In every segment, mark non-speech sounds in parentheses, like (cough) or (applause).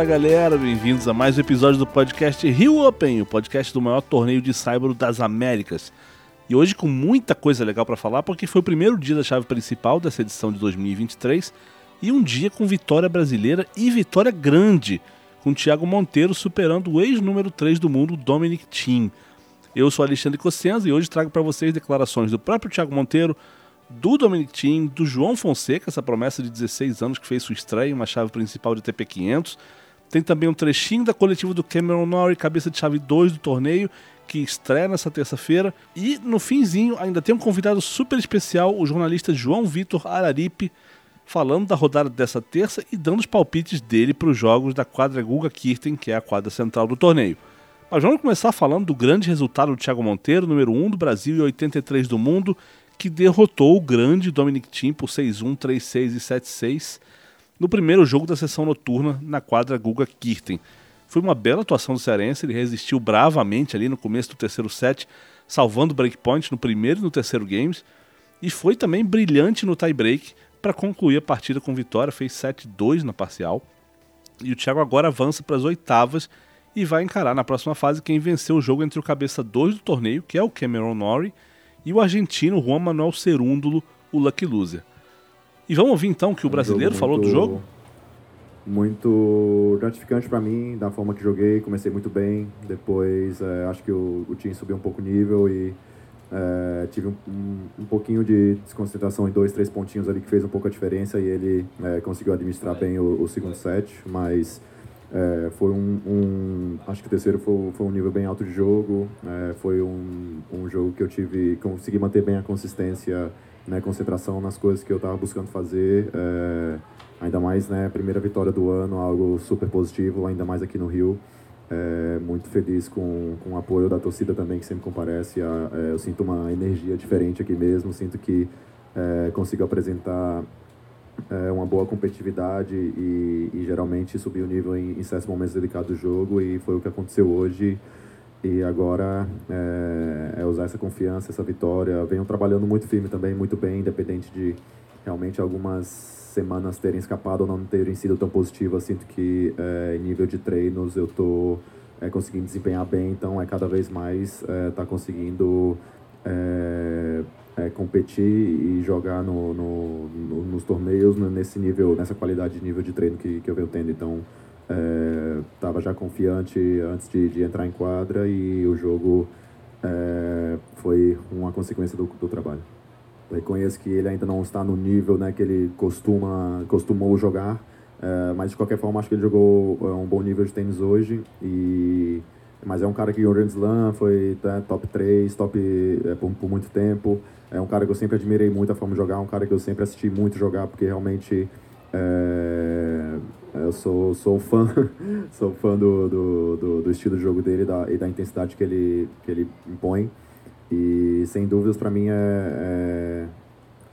Fala galera, bem-vindos a mais um episódio do podcast Rio Open, o podcast do maior torneio de Cyber das Américas. E hoje com muita coisa legal para falar, porque foi o primeiro dia da chave principal dessa edição de 2023 e um dia com vitória brasileira e vitória grande, com Thiago Monteiro superando o ex-número 3 do mundo, Dominic Thiem. Eu sou Alexandre Cossenza e hoje trago para vocês declarações do próprio Thiago Monteiro, do Dominic Thiem, do João Fonseca, essa promessa de 16 anos que fez sua estreia em uma chave principal de TP500. Tem também um trechinho da coletiva do Cameron Norrie, cabeça de chave 2 do torneio, que estreia nessa terça-feira. E no finzinho ainda tem um convidado super especial, o jornalista João Vitor Araripe, falando da rodada dessa terça e dando os palpites dele para os jogos da quadra Guga Kirten, que é a quadra central do torneio. Mas vamos começar falando do grande resultado do Thiago Monteiro, número 1 do Brasil e 83 do mundo, que derrotou o grande Dominic Thiem por 6-1, 3-6 e 7-6 no primeiro jogo da sessão noturna na quadra Guga Kirten. Foi uma bela atuação do Cearense, ele resistiu bravamente ali no começo do terceiro set, salvando o breakpoint no primeiro e no terceiro games, e foi também brilhante no tie-break para concluir a partida com vitória, fez 7-2 na parcial. E o Thiago agora avança para as oitavas e vai encarar na próxima fase quem venceu o jogo entre o cabeça 2 do torneio, que é o Cameron Norrie, e o argentino Juan Manuel Cerúndulo, o Lucky Loser. E vamos ouvir então o que o brasileiro falou do jogo? Muito gratificante para mim, da forma que joguei, comecei muito bem, depois é, acho que o, o, time subiu um pouco o nível e é, tive um, um, um, pouquinho de desconcentração em dois, três pontinhos ali que fez um pouco a diferença e ele é, conseguiu administrar bem o, o segundo set, mas é, foi um, um, Acho que o terceiro foi, foi um nível bem alto de jogo. É, foi um, um jogo que eu tive. Consegui manter bem a consistência, né, concentração nas coisas que eu estava buscando fazer. É, ainda mais, né, primeira vitória do ano, algo super positivo, ainda mais aqui no Rio. É, muito feliz com, com o apoio da torcida também, que sempre comparece. A, é, eu sinto uma energia diferente aqui mesmo, sinto que consigo apresentar uma boa competitividade e, e, geralmente subir o nível em, em certos momentos delicados do jogo e foi o que aconteceu hoje e agora é, é, usar essa confiança, essa vitória. Venho trabalhando muito firme também, muito bem, independente de realmente algumas semanas terem escapado ou não terem sido tão positivas. Sinto que é, em nível de treinos eu estou é, conseguindo desempenhar bem, então é cada vez mais é, tá conseguindo é, é, competir e jogar no, no, no, nos torneios nesse nível, nessa qualidade de nível de treino que, que eu venho tendo. Então, estava é, já confiante antes de, de, entrar em quadra e o jogo é, foi uma consequência do, do trabalho. Reconheço que ele ainda não está no nível né, que ele costuma, costumou jogar, é, mas de qualquer forma acho que ele jogou é, um bom nível de tênis hoje e mas é um cara que o Grand Slam, foi né, top 3, top é, por, por, muito tempo. É um cara que eu sempre admirei muito a forma de jogar, um cara que eu sempre assisti muito jogar, porque realmente é, eu sou, sou fã, (laughs) sou fã do, do, do, do, estilo de jogo dele da, e da intensidade que ele, que ele impõe. E sem dúvidas para mim é, é,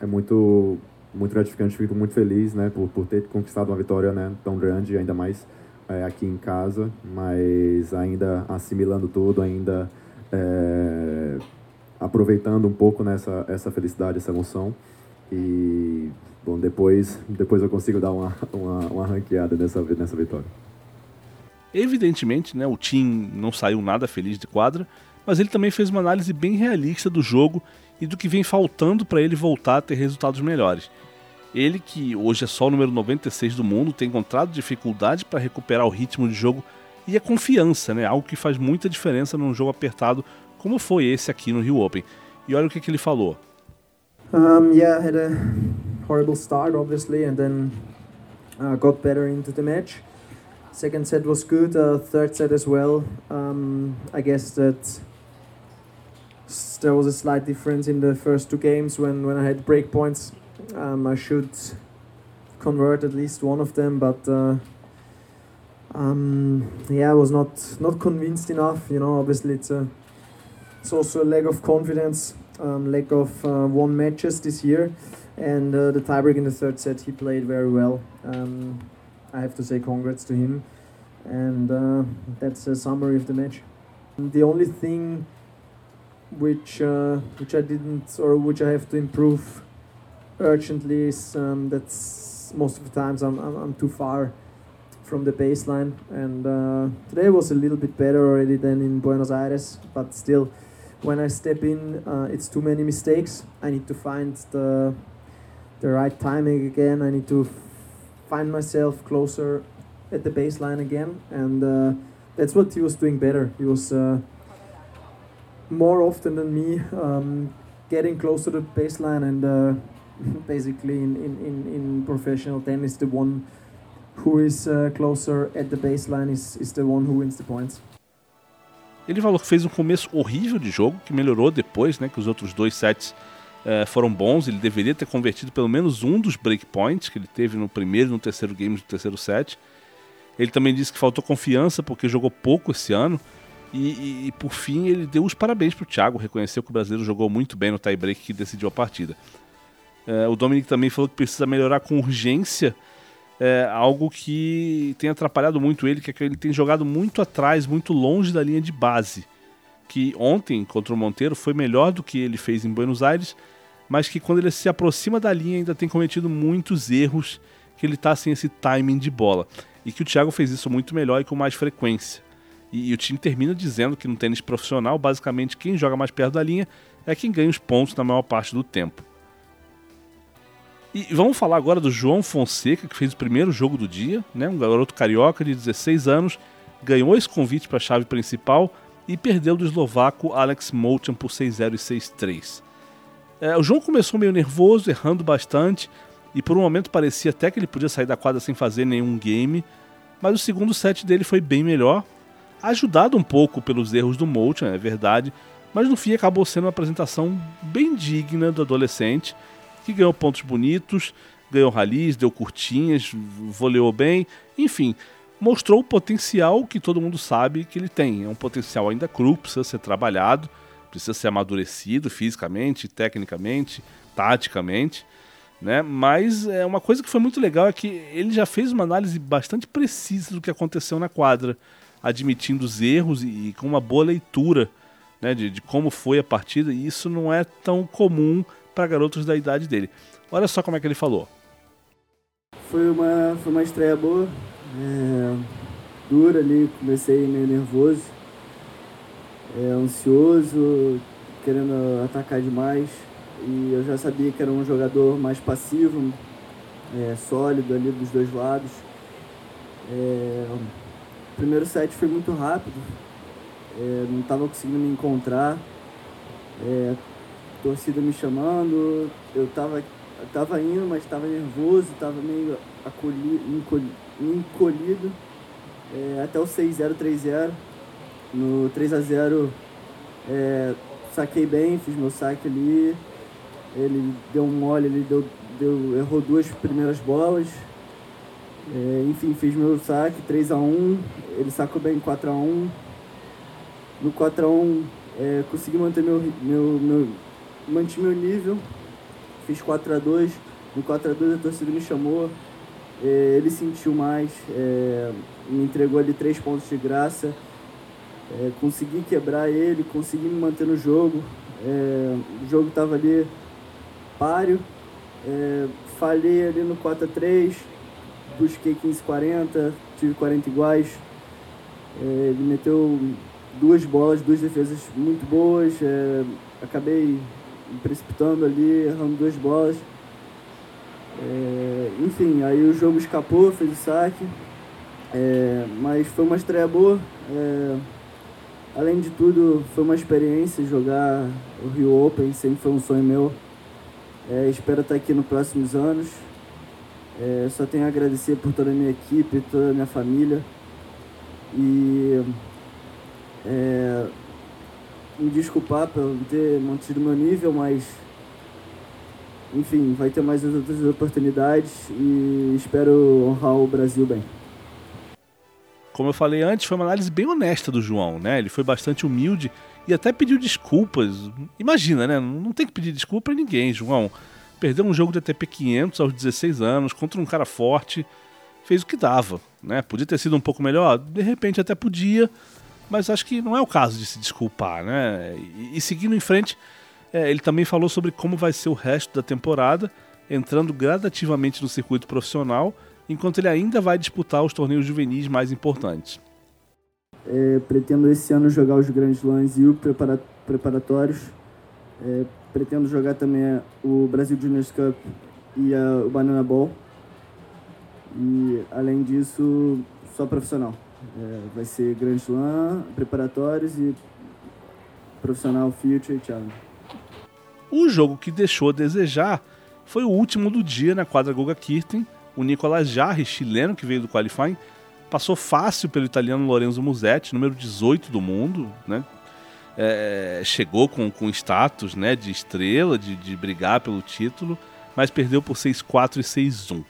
é, muito, muito gratificante, fico muito feliz né, por, por ter conquistado uma vitória né, tão grande, ainda mais é, aqui em casa, mas ainda assimilando tudo, ainda é, aproveitando um pouco nessa essa felicidade, essa emoção. E, bom, depois, depois eu consigo dar uma, uma, uma ranqueada nessa, nessa vitória. Evidentemente, né, o Tim não saiu nada feliz de quadra, mas ele também fez uma análise bem realista do jogo e do que vem faltando para ele voltar a ter resultados melhores. Ele, que hoje é só o número 96 do mundo, tem encontrado dificuldade para recuperar o ritmo de jogo e a confiança, né? algo que faz muita diferença num jogo apertado como foi esse aqui no Rio Open. E olha o que, que ele falou. Um, yeah, had a horrible start, obviously, and then uh, got better into the match. Second set was good, uh, third set as well. Um, I guess that there was a slight difference in the first two games when, when I had break points. Um, I should convert at least one of them, but uh, um, yeah, I was not not convinced enough. You know, obviously it's a it's also a lack of confidence, um, lack of uh, won matches this year, and uh, the tiebreak in the third set he played very well. Um, I have to say congrats to him, and uh, that's a summary of the match. The only thing which uh, which I didn't or which I have to improve urgently is um, that's most of the times I'm, I'm, I'm too far from the baseline. And uh, today was a little bit better already than in Buenos Aires, but still, when I step in, uh, it's too many mistakes. I need to find the the right timing again. I need to find myself closer at the baseline again, and uh, that's what he was doing better. He was uh, more often than me um, getting closer to the baseline and uh, (laughs) basically in, in, in, in professional tennis the one who is uh, closer at the baseline is, is the one who wins the points. Ele falou que fez um começo horrível de jogo, que melhorou depois, né, que os outros dois sets eh, foram bons. Ele deveria ter convertido pelo menos um dos breakpoints que ele teve no primeiro e no terceiro game do terceiro set. Ele também disse que faltou confiança porque jogou pouco esse ano. E, e, e por fim, ele deu os parabéns para o Thiago, reconheceu que o brasileiro jogou muito bem no tie-break que decidiu a partida. Eh, o Dominic também falou que precisa melhorar com urgência é, algo que tem atrapalhado muito ele, que é que ele tem jogado muito atrás, muito longe da linha de base. Que ontem, contra o Monteiro, foi melhor do que ele fez em Buenos Aires, mas que quando ele se aproxima da linha ainda tem cometido muitos erros, que ele está sem esse timing de bola. E que o Thiago fez isso muito melhor e com mais frequência. E, e o time termina dizendo que no tênis profissional, basicamente, quem joga mais perto da linha é quem ganha os pontos na maior parte do tempo. E vamos falar agora do João Fonseca, que fez o primeiro jogo do dia, né? um garoto carioca de 16 anos, ganhou esse convite para a chave principal e perdeu do eslovaco Alex Molchan por 6-0 e 6-3. É, o João começou meio nervoso, errando bastante, e por um momento parecia até que ele podia sair da quadra sem fazer nenhum game, mas o segundo set dele foi bem melhor, ajudado um pouco pelos erros do Molchan, é verdade, mas no fim acabou sendo uma apresentação bem digna do adolescente, que ganhou pontos bonitos, ganhou ralis, deu curtinhas, voleou bem, enfim, mostrou o potencial que todo mundo sabe que ele tem. É um potencial ainda cru, precisa ser trabalhado, precisa ser amadurecido fisicamente, tecnicamente, taticamente. Né? Mas é uma coisa que foi muito legal é que ele já fez uma análise bastante precisa do que aconteceu na quadra, admitindo os erros e, e com uma boa leitura né, de, de como foi a partida, e isso não é tão comum para garotos da idade dele. Olha só como é que ele falou. Foi uma, foi uma estreia boa, é, dura ali, comecei meio nervoso, é, ansioso, querendo atacar demais. E eu já sabia que era um jogador mais passivo, é, sólido ali dos dois lados. É, o primeiro set foi muito rápido, é, não estava conseguindo me encontrar. É, torcida me chamando, eu tava, eu tava indo, mas estava nervoso, estava meio acolhido, encolhido, encolhido é, até o 6-0, 3-0. No 3x0 é, saquei bem, fiz meu saque ali. Ele deu um mole, ele deu, deu, errou duas primeiras bolas. É, enfim, fiz meu saque 3x1, ele sacou bem 4x1. No 4x1 é, consegui manter meu, meu, meu, mantive meu nível, fiz 4 a 2 No 4 a 2 a torcida me chamou, ele sentiu mais, é, me entregou ali três pontos de graça. É, consegui quebrar ele, consegui me manter no jogo. É, o jogo estava ali páreo. É, falhei ali no 4 a 3 busquei 15 40, tive 40 iguais. É, ele meteu duas bolas, duas defesas muito boas. acabei me precipitando ali, errando duas bolas. É, enfim, aí o jogo escapou, fez o saque. É, mas foi uma estreia boa. É, além de tudo, foi uma experiência jogar o Rio Open, sempre foi um sonho meu. É, espero estar aqui nos próximos anos. É, só tenho a agradecer por toda a minha equipe, toda a minha família. E é, me desculpar por não ter mantido meu nível, mas enfim, vai ter mais outras oportunidades e espero honrar o Brasil bem. Como eu falei antes, foi uma análise bem honesta do João, né? Ele foi bastante humilde e até pediu desculpas. Imagina, né? Não tem que pedir desculpa a ninguém, João. Perdeu um jogo de ATP 500 aos 16 anos contra um cara forte, fez o que dava, né? Podia ter sido um pouco melhor, de repente até podia, mas acho que não é o caso de se desculpar, né? E, e seguindo em frente, é, ele também falou sobre como vai ser o resto da temporada, entrando gradativamente no circuito profissional, enquanto ele ainda vai disputar os torneios juvenis mais importantes. É, pretendo esse ano jogar os grandes lãs e o prepara preparatórios. É, pretendo jogar também o Brasil Juniors Cup e a, o Banana Ball. E além disso, só profissional. É, vai ser Grand Slam, preparatórios e profissional Future Challenge. O jogo que deixou a desejar foi o último do dia na quadra Guga Kirten. O Nicolas Jarre, chileno que veio do qualifying, passou fácil pelo italiano Lorenzo Musetti, número 18 do mundo, né? É, chegou com, com status né, de estrela, de, de brigar pelo título, mas perdeu por 6-4 e 6-1.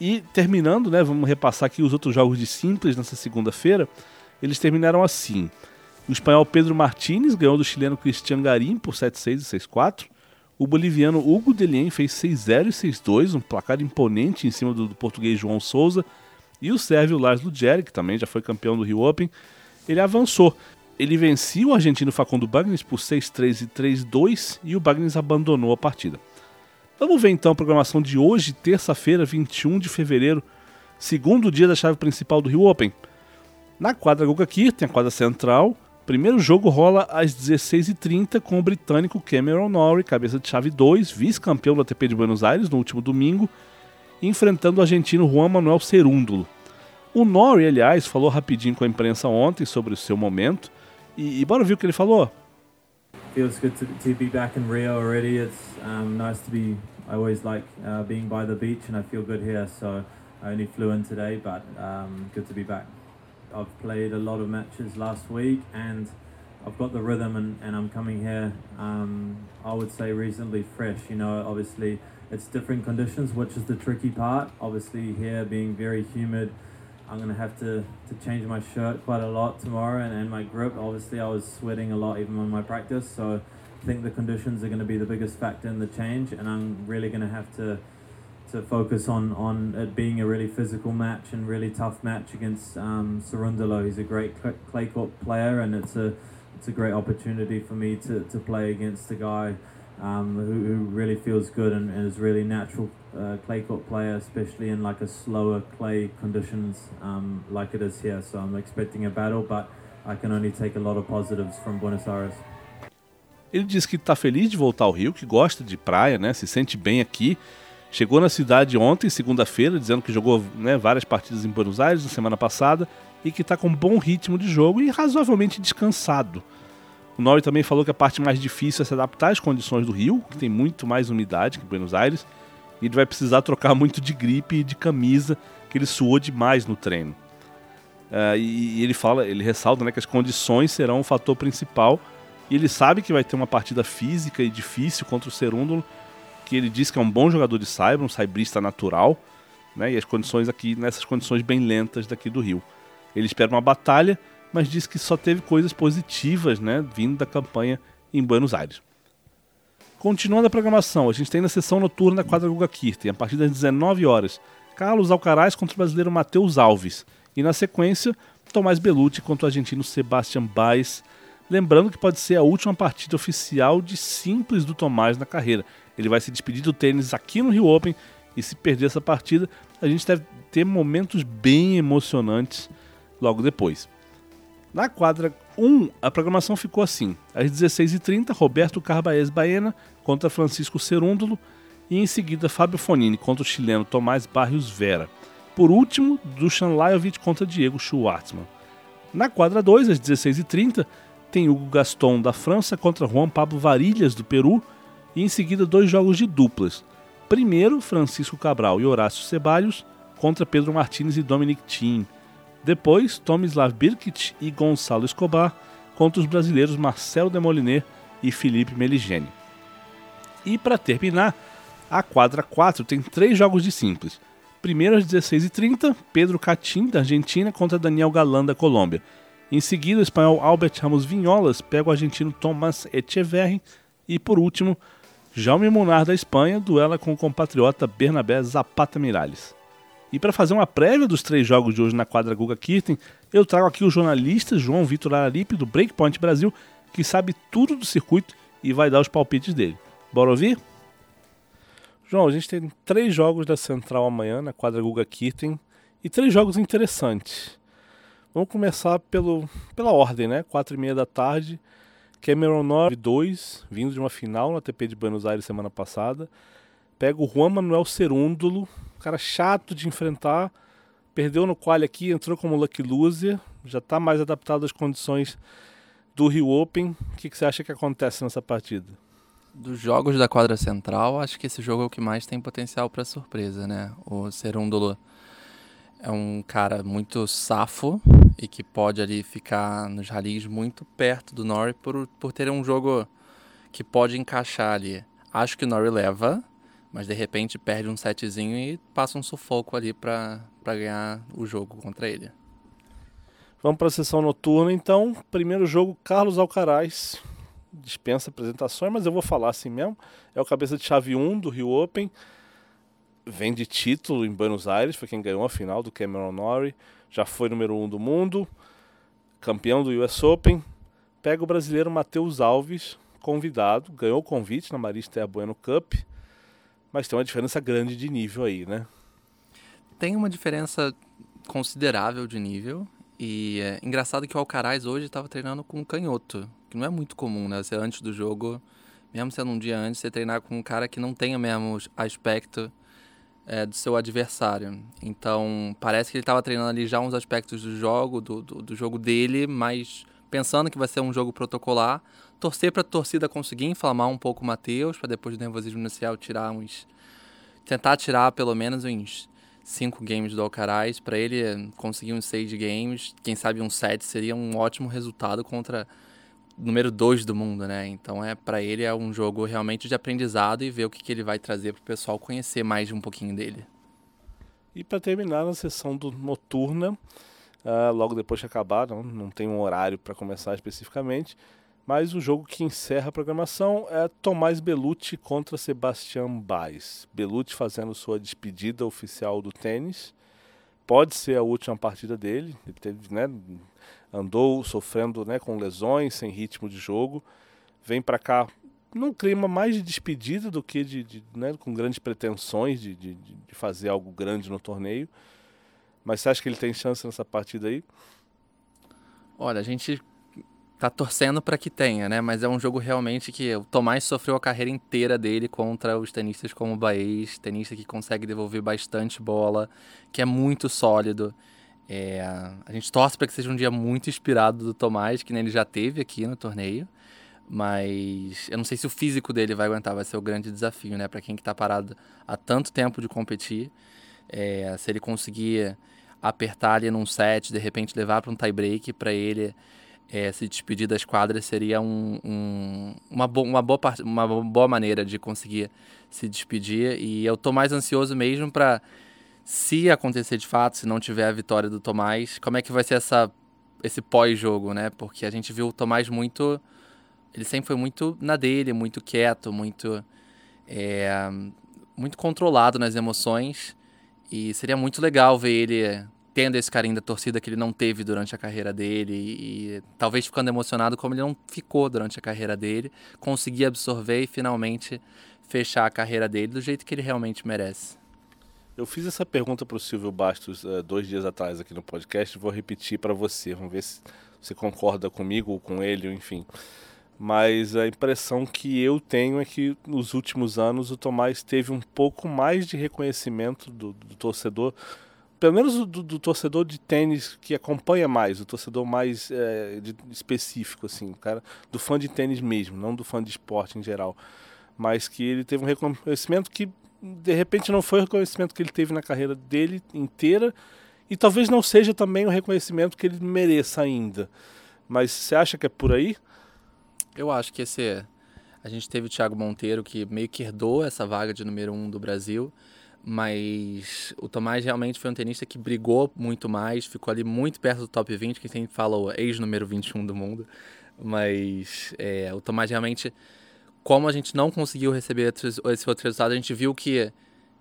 E terminando, né, vamos repassar aqui os outros jogos de simples nessa segunda-feira. Eles terminaram assim. O espanhol Pedro Martínez ganhou do chileno Cristian Garim por 7-6 e 6-4. O boliviano Hugo Delien fez 6-0 e 6-2, um placar imponente em cima do, do português João Souza. E o sérvio Lars Lugeri, que também já foi campeão do Rio Open, ele avançou. Ele vencia o argentino Facundo Bagnis por 6-3 e 3-2 e o Bagnis abandonou a partida. Vamos ver então a programação de hoje, terça-feira, 21 de fevereiro, segundo dia da chave principal do Rio Open. Na quadra Guga Kirten, a quadra central, primeiro jogo rola às 16h30 com o britânico Cameron Norrie, cabeça de chave 2, vice-campeão do ATP de Buenos Aires no último domingo, enfrentando o argentino Juan Manuel Cerúndulo. O Norrie, aliás, falou rapidinho com a imprensa ontem sobre o seu momento, e, e bora ver o que ele falou. Feels good to, to be back in Rio already. It's um, nice to be. I always like uh, being by the beach, and I feel good here. So I only flew in today, but um, good to be back. I've played a lot of matches last week, and I've got the rhythm, and, and I'm coming here. Um, I would say reasonably fresh. You know, obviously it's different conditions, which is the tricky part. Obviously here being very humid. I'm gonna have to, to change my shirt quite a lot tomorrow and, and my grip. Obviously, I was sweating a lot even on my practice, so I think the conditions are going to be the biggest factor in the change, and I'm really going to have to to focus on on it being a really physical match and really tough match against um, Sarundalo. He's a great clay court player, and it's a it's a great opportunity for me to, to play against a guy um, who, who really feels good and, and is really natural uh, clay court player, especially in like a slower clay conditions um, like it is here. So I'm expecting a battle, but I can only take a lot of positives from Buenos Aires. Ele diz que está feliz de voltar ao Rio, que gosta de praia, né? Se sente bem aqui. Chegou na cidade ontem, segunda-feira, dizendo que jogou né, várias partidas em Buenos Aires na semana passada e que está com um bom ritmo de jogo e razoavelmente descansado. O Norrie também falou que a parte mais difícil é se adaptar às condições do Rio, que tem muito mais umidade que Buenos Aires, e ele vai precisar trocar muito de gripe e de camisa, que ele suou demais no treino. Uh, e, ele fala, ele ressalta né, que as condições serão o fator principal, e ele sabe que vai ter uma partida física e difícil contra o Serúndulo, que ele diz que é um bom jogador de cyber, um cybrista natural, né, e as condições aqui, nessas condições bem lentas daqui do Rio. Ele espera uma batalha, mas diz que só teve coisas positivas, né, vindo da campanha em Buenos Aires. Continuando a programação, a gente tem na sessão noturna da quadra Guga Kirten, a partir das 19 horas, Carlos Alcaraz contra o brasileiro Matheus Alves, e na sequência, Tomás Belucci contra o argentino Sebastian Baez. Lembrando que pode ser a última partida oficial de simples do Tomás na carreira. Ele vai se despedir do tênis aqui no Rio Open e se perder essa partida, a gente deve ter momentos bem emocionantes logo depois. Na quadra 1, a programação ficou assim: às 16h30, Roberto Carbaez Baena contra Francisco Cerúndulo e em seguida Fábio Fonini contra o chileno Tomás Barrios Vera. Por último, Dusan Lajovic contra Diego Schwartzman. Na quadra 2, às 16h30, tem Hugo Gaston da França contra Juan Pablo Varilhas do Peru e em seguida dois jogos de duplas. Primeiro, Francisco Cabral e Horácio Ceballos contra Pedro Martins e Dominic Thiem. Depois, Tomislav Birkic e Gonçalo Escobar contra os brasileiros Marcelo Demoliner e Felipe Meligeni. E para terminar, a quadra 4 tem três jogos de simples. Primeiro às 16h30, Pedro Catim, da Argentina, contra Daniel Galan, da Colômbia. Em seguida, o espanhol Albert Ramos Vinholas pega o argentino Tomás Echeverri. E por último, Jaume Munar, da Espanha, duela com o compatriota Bernabé Zapata Miralles. E para fazer uma prévia dos três jogos de hoje na quadra Guga Kirten, eu trago aqui o jornalista João Vitor Araripe, do Breakpoint Brasil, que sabe tudo do circuito e vai dar os palpites dele. Bora ouvir? João, a gente tem três jogos da Central amanhã na quadra Guga Kirten e três jogos interessantes. Vamos começar pelo, pela ordem, né? Quatro e meia da tarde. Cameron Norrie 2, vindo de uma final na TP de Buenos Aires semana passada. Pega o Juan Manuel Cerúndulo, cara chato de enfrentar. Perdeu no qual aqui, entrou como lucky loser. Já está mais adaptado às condições do Rio Open. O que, que você acha que acontece nessa partida? Dos jogos da quadra central, acho que esse jogo é o que mais tem potencial para surpresa, né? O Cerúndulo é um cara muito safo e que pode ali ficar nos ralis muito perto do Norrie por, por ter um jogo que pode encaixar ali. Acho que o Norrie leva, mas de repente perde um setzinho e passa um sufoco ali para ganhar o jogo contra ele. Vamos para a sessão noturna então. Primeiro jogo, Carlos Alcaraz, dispensa apresentações, mas eu vou falar assim mesmo. É o cabeça de chave 1 do Rio Open. Vem de título em Buenos Aires, foi quem ganhou a final do Cameron Norrie. Já foi número 1 do mundo, campeão do US Open. Pega o brasileiro Matheus Alves, convidado, ganhou o convite na Marista Bueno Cup, mas tem uma diferença grande de nível aí, né? Tem uma diferença considerável de nível. E é engraçado que o Alcaraz hoje estava treinando com um canhoto, que não é muito comum, né? Você antes do jogo, mesmo sendo um dia antes, você treinar com um cara que não tem o mesmo aspecto é, do seu adversário. Então, parece que ele estava treinando ali já uns aspectos do jogo, do, do, do, jogo dele, mas pensando que vai ser um jogo protocolar. Torcer para a torcida conseguir inflamar um pouco o Matheus, para depois do nervosismo inicial tirar uns. Tentar tirar pelo menos uns cinco games do Alcaraz. Para ele conseguir uns seis games, quem sabe um set seria um ótimo resultado contra número 2 do mundo, né? Então é para ele é um jogo realmente de aprendizado e ver o que, que ele vai trazer para o pessoal conhecer mais um pouquinho dele. E para terminar na sessão do noturna, uh, logo depois de acabar, não, não tem um horário para começar especificamente, mas o jogo que encerra a programação é Tomás Belucci contra Sebastian Baez. Belucci fazendo sua despedida oficial do tênis. Pode ser a última partida dele. Ele teve, né, andou sofrendo né, com lesões, sem ritmo de jogo, vem para cá num clima mais de despedida do que de, de né, com grandes pretensões de, de, de, fazer algo grande no torneio. Mas você acha que ele tem chance nessa partida aí? Olha, a gente tá torcendo para que tenha, né? Mas é um jogo realmente que o Tomás sofreu a carreira inteira dele contra os tenistas como o Baez, tenista que consegue devolver bastante bola, que é muito sólido. É, a gente torce para que seja um dia muito inspirado do Tomás, que nem ele já teve aqui no torneio. Mas eu não sei se o físico dele vai aguentar, vai ser o grande desafio, né? Para quem que tá parado há tanto tempo de competir. É, se ele conseguir apertar ali num set, de repente levar para um tie break, para ele é, se despedir das quadras seria um, um, uma, bo uma, boa uma boa maneira de conseguir se despedir. E eu tô mais ansioso mesmo para se acontecer de fato, se não tiver a vitória do Tomás, como é que vai ser essa, esse pós-jogo, né? Porque a gente viu o Tomás muito. Ele sempre foi muito na dele, muito quieto, muito. É, muito controlado nas emoções. E seria muito legal ver ele tendo esse carinho da torcida que ele não teve durante a carreira dele e, e, talvez ficando emocionado como ele não ficou durante a carreira dele, conseguir absorver e finalmente fechar a carreira dele do jeito que ele realmente merece. Eu fiz essa pergunta para o Silvio Bastos uh, dois dias atrás aqui no podcast. Vou repetir para você. Vamos ver se você concorda comigo ou com ele, enfim. Mas a impressão que eu tenho é que nos últimos anos o Tomás teve um pouco mais de reconhecimento do, do torcedor, pelo menos do, do, torcedor de tênis que acompanha mais, o torcedor mais é, de, específico, assim, cara do fã de tênis mesmo, não do fã de esporte em geral. Mas que ele teve um reconhecimento que de repente não foi o reconhecimento que ele teve na carreira dele inteira e talvez não seja também o reconhecimento que ele mereça ainda. Mas você acha que é por aí? Eu acho que esse é. A gente teve o Thiago Monteiro que meio que herdou essa vaga de número um do Brasil, mas o Tomás realmente foi um tenista que brigou muito mais, ficou ali muito perto do top 20, que sempre fala o ex-número 21 do mundo. Mas é, o Tomás realmente como a gente não conseguiu receber esse outro resultado, a gente viu que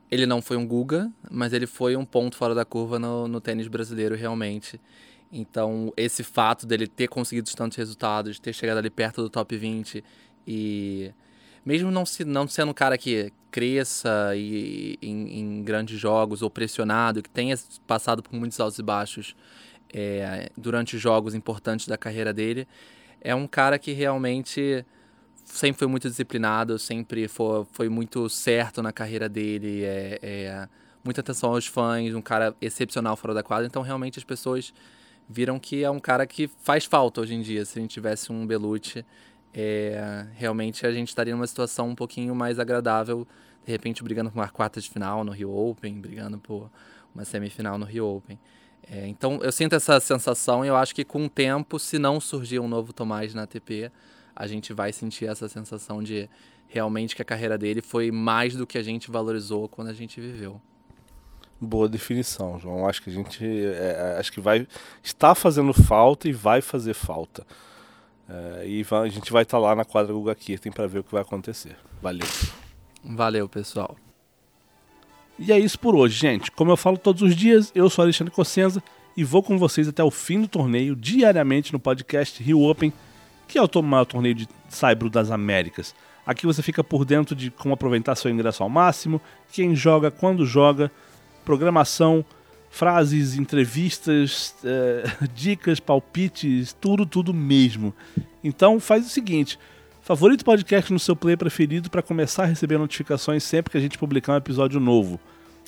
ele não foi um Guga, mas ele foi um ponto fora da curva no, no tênis brasileiro realmente. Então, esse fato dele ter conseguido tantos resultados, ter chegado ali perto do top 20 e mesmo não, se, não sendo um cara que cresça e, em, em grandes jogos ou pressionado, que tenha passado por muitos altos e baixos é, durante jogos importantes da carreira dele, é um cara que realmente sempre foi muito disciplinado, sempre foi, foi muito certo na carreira dele, é, é, muita atenção aos fãs, um cara excepcional fora da quadra, então realmente as pessoas viram que é um cara que faz falta hoje em dia. Se a gente tivesse um Belucci, é, realmente a gente estaria numa situação um pouquinho mais agradável, de repente brigando por uma quarta de final no Rio Open, brigando por uma semifinal no Rio Open. É, então eu sinto essa sensação e eu acho que com o tempo, se não surgir um novo Tomás na ATP, a gente vai sentir essa sensação de realmente que a carreira dele foi mais do que a gente valorizou quando a gente viveu. Boa definição, João. Acho que a gente é, é acho que vai está fazendo falta e vai fazer falta. É, e vai, a gente vai estar tá lá na quadra Guga Kirten para ver o que vai acontecer. Valeu. Valeu, pessoal. E é isso por hoje, gente. Como eu falo todos os dias, eu sou Alexandre Cossenza e vou com vocês até o fim do torneio, diariamente no podcast Rio Open, que é o maior torneio de Saibro das Américas. Aqui você fica por dentro de como aproveitar seu ingresso ao máximo, quem joga, quando joga programação, frases, entrevistas, é, (laughs) dicas, palpites, tudo, tudo mesmo. Então faz o seguinte: favorito podcast no seu player preferido para começar a receber notificações sempre que a gente publicar um episódio novo.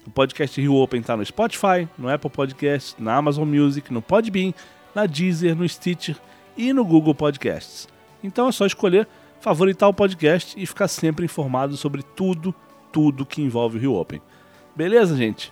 O podcast Rio Open está no Spotify, no Apple Podcast, na Amazon Music, no Podbean, na Deezer, no Stitcher e no Google Podcasts. Então é só escolher favoritar o podcast e ficar sempre informado sobre tudo, tudo que envolve o Rio Open. Beleza, gente?